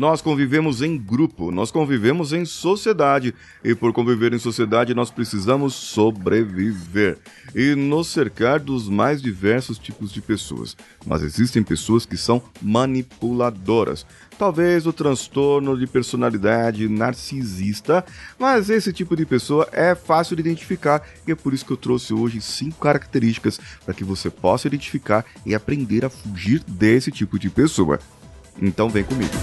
Nós convivemos em grupo, nós convivemos em sociedade. E por conviver em sociedade, nós precisamos sobreviver e nos cercar dos mais diversos tipos de pessoas. Mas existem pessoas que são manipuladoras. Talvez o transtorno de personalidade narcisista, mas esse tipo de pessoa é fácil de identificar e é por isso que eu trouxe hoje cinco características para que você possa identificar e aprender a fugir desse tipo de pessoa. Então vem comigo.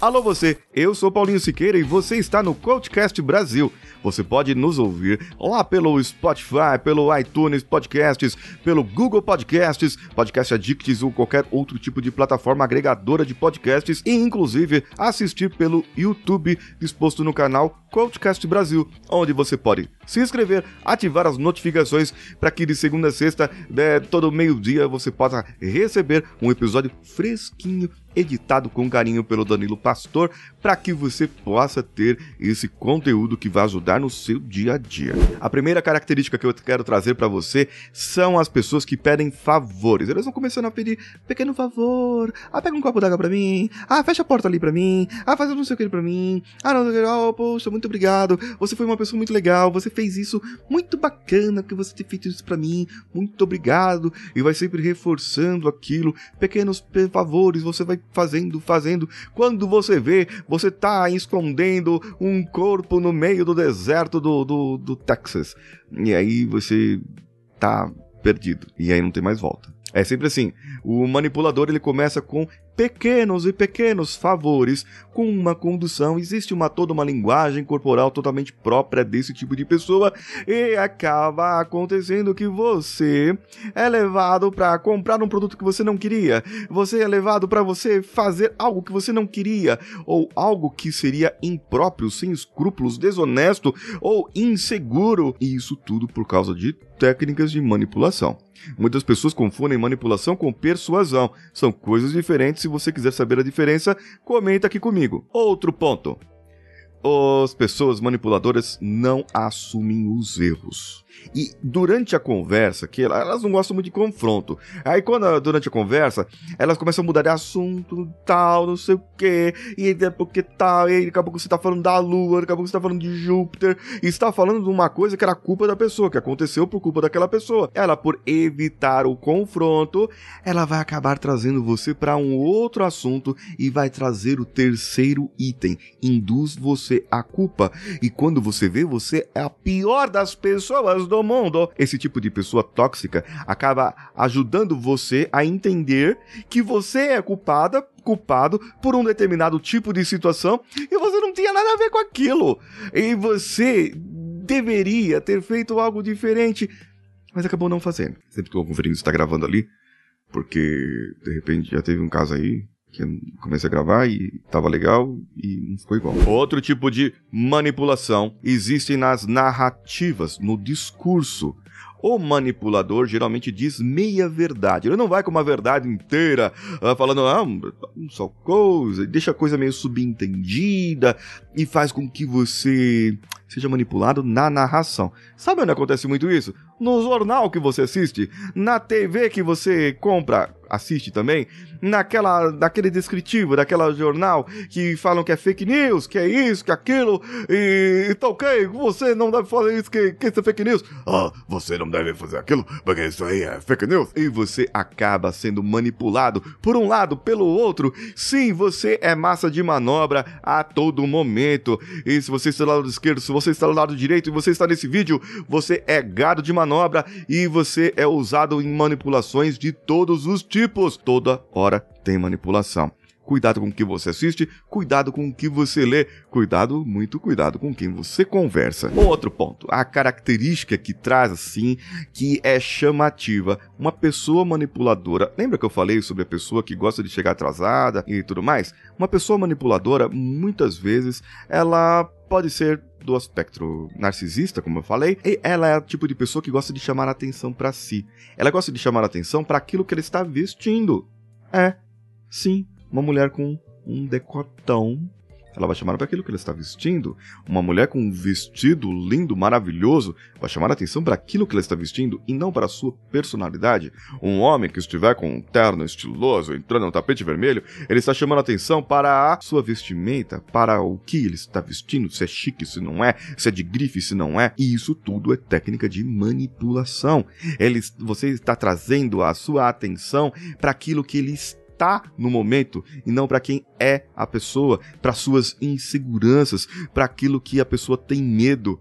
Alô você, eu sou Paulinho Siqueira e você está no Coachcast Brasil. Você pode nos ouvir lá pelo Spotify, pelo iTunes Podcasts, pelo Google Podcasts, Podcast Addicts ou qualquer outro tipo de plataforma agregadora de podcasts e inclusive assistir pelo YouTube disposto no canal Coachcast Brasil, onde você pode se inscrever, ativar as notificações para que de segunda a sexta, né, todo meio-dia, você possa receber um episódio fresquinho editado com carinho pelo Danilo Pastor, para que você possa ter esse conteúdo que vai ajudar no seu dia a dia. A primeira característica que eu quero trazer para você são as pessoas que pedem favores. Elas vão começando a pedir pequeno favor. Ah, pega um copo d'água para mim. Ah, fecha a porta ali para mim. Ah, faz não sei o que para mim. Ah, não, oh, poxa, muito obrigado. Você foi uma pessoa muito legal. Você fez isso muito bacana que você ter feito isso para mim. Muito obrigado. E vai sempre reforçando aquilo. Pequenos favores você vai fazendo, fazendo. Quando você vê, você tá escondendo um corpo no meio do deserto do, do, do Texas. E aí você tá perdido. E aí não tem mais volta. É sempre assim. O manipulador ele começa com pequenos e pequenos favores com uma condução. Existe uma toda uma linguagem corporal totalmente própria desse tipo de pessoa e acaba acontecendo que você é levado para comprar um produto que você não queria. Você é levado para você fazer algo que você não queria ou algo que seria impróprio, sem escrúpulos, desonesto ou inseguro. E isso tudo por causa de técnicas de manipulação. Muitas pessoas confundem manipulação com persuasão. São coisas diferentes. Se você quiser saber a diferença, comenta aqui comigo. Outro ponto. As pessoas manipuladoras não assumem os erros. E durante a conversa, que elas não gostam muito de confronto. Aí quando durante a conversa, elas começam a mudar de assunto, tal, não sei o que, e porque tal, e daqui a pouco você tá falando da Lua, daqui a pouco você tá falando de Júpiter, e está falando de uma coisa que era culpa da pessoa, que aconteceu por culpa daquela pessoa. Ela, por evitar o confronto, ela vai acabar trazendo você para um outro assunto e vai trazer o terceiro item, induz você à culpa. E quando você vê, você é a pior das pessoas do mundo. Esse tipo de pessoa tóxica acaba ajudando você a entender que você é culpada culpado por um determinado tipo de situação e você não tinha nada a ver com aquilo. E você deveria ter feito algo diferente, mas acabou não fazendo. Sempre estou conferindo se está gravando ali, porque de repente já teve um caso aí que eu comecei a gravar e tava legal e não ficou igual. Outro tipo de manipulação existe nas narrativas, no discurso. O manipulador geralmente diz meia verdade. Ele não vai com uma verdade inteira, uh, falando, ah, só coisa, deixa a coisa meio subentendida e faz com que você seja manipulado na narração. Sabe onde acontece muito isso? No jornal que você assiste, na TV que você compra, assiste também, naquela, naquele descritivo, daquela jornal que falam que é fake news, que é isso, que é aquilo, e, e tá ok, você não deve fazer isso, que, que isso é fake news. Ah, você não deve fazer aquilo, porque isso aí é fake news. E você acaba sendo manipulado por um lado, pelo outro. Sim, você é massa de manobra a todo momento. E se você está do lado esquerdo, se você está do lado direito e você está nesse vídeo, você é gado de manobra e você é usado em manipulações de todos os tipos, toda hora tem manipulação. Cuidado com o que você assiste, cuidado com o que você lê, cuidado, muito cuidado com quem você conversa. Outro ponto, a característica que traz assim, que é chamativa, uma pessoa manipuladora. Lembra que eu falei sobre a pessoa que gosta de chegar atrasada e tudo mais? Uma pessoa manipuladora, muitas vezes, ela pode ser do aspecto narcisista, como eu falei, e ela é o tipo de pessoa que gosta de chamar a atenção para si. Ela gosta de chamar a atenção para aquilo que ela está vestindo. É, sim, uma mulher com um decotão ela vai chamar para aquilo que ela está vestindo. Uma mulher com um vestido lindo, maravilhoso, vai chamar a atenção para aquilo que ela está vestindo e não para a sua personalidade. Um homem que estiver com um terno estiloso, entrando no tapete vermelho, ele está chamando a atenção para a sua vestimenta, para o que ele está vestindo, se é chique, se não é, se é de grife, se não é. E isso tudo é técnica de manipulação. Ele, você está trazendo a sua atenção para aquilo que ele está está no momento e não para quem é a pessoa, para suas inseguranças, para aquilo que a pessoa tem medo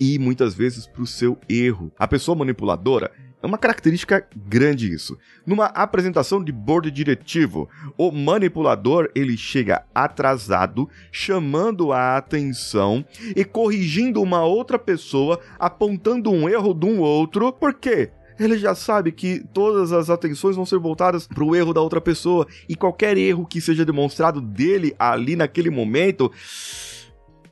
e muitas vezes para o seu erro. A pessoa manipuladora é uma característica grande isso. Numa apresentação de board diretivo, o manipulador ele chega atrasado, chamando a atenção e corrigindo uma outra pessoa, apontando um erro de um outro. Por quê? Ele já sabe que todas as atenções vão ser voltadas para o erro da outra pessoa e qualquer erro que seja demonstrado dele ali naquele momento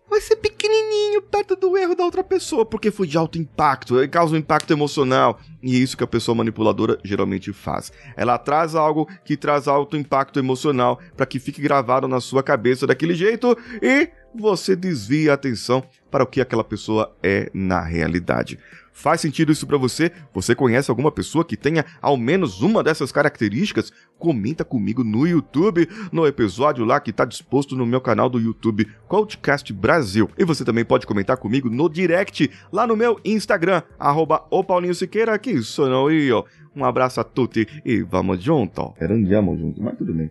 vai ser pequenininho perto do erro da outra pessoa, porque foi de alto impacto, causa um impacto emocional. E é isso que a pessoa manipuladora geralmente faz. Ela traz algo que traz alto impacto emocional para que fique gravado na sua cabeça daquele jeito e você desvia a atenção para o que aquela pessoa é na realidade. Faz sentido isso para você? Você conhece alguma pessoa que tenha ao menos uma dessas características? Comenta comigo no YouTube, no episódio lá que está disposto no meu canal do YouTube, Coachcast Brasil. E você também pode comentar comigo no direct, lá no meu Instagram, arroba o Paulinho Siqueira, que sono io. Um abraço a tutti e vamos junto. Era andiamo junto, mas tudo bem.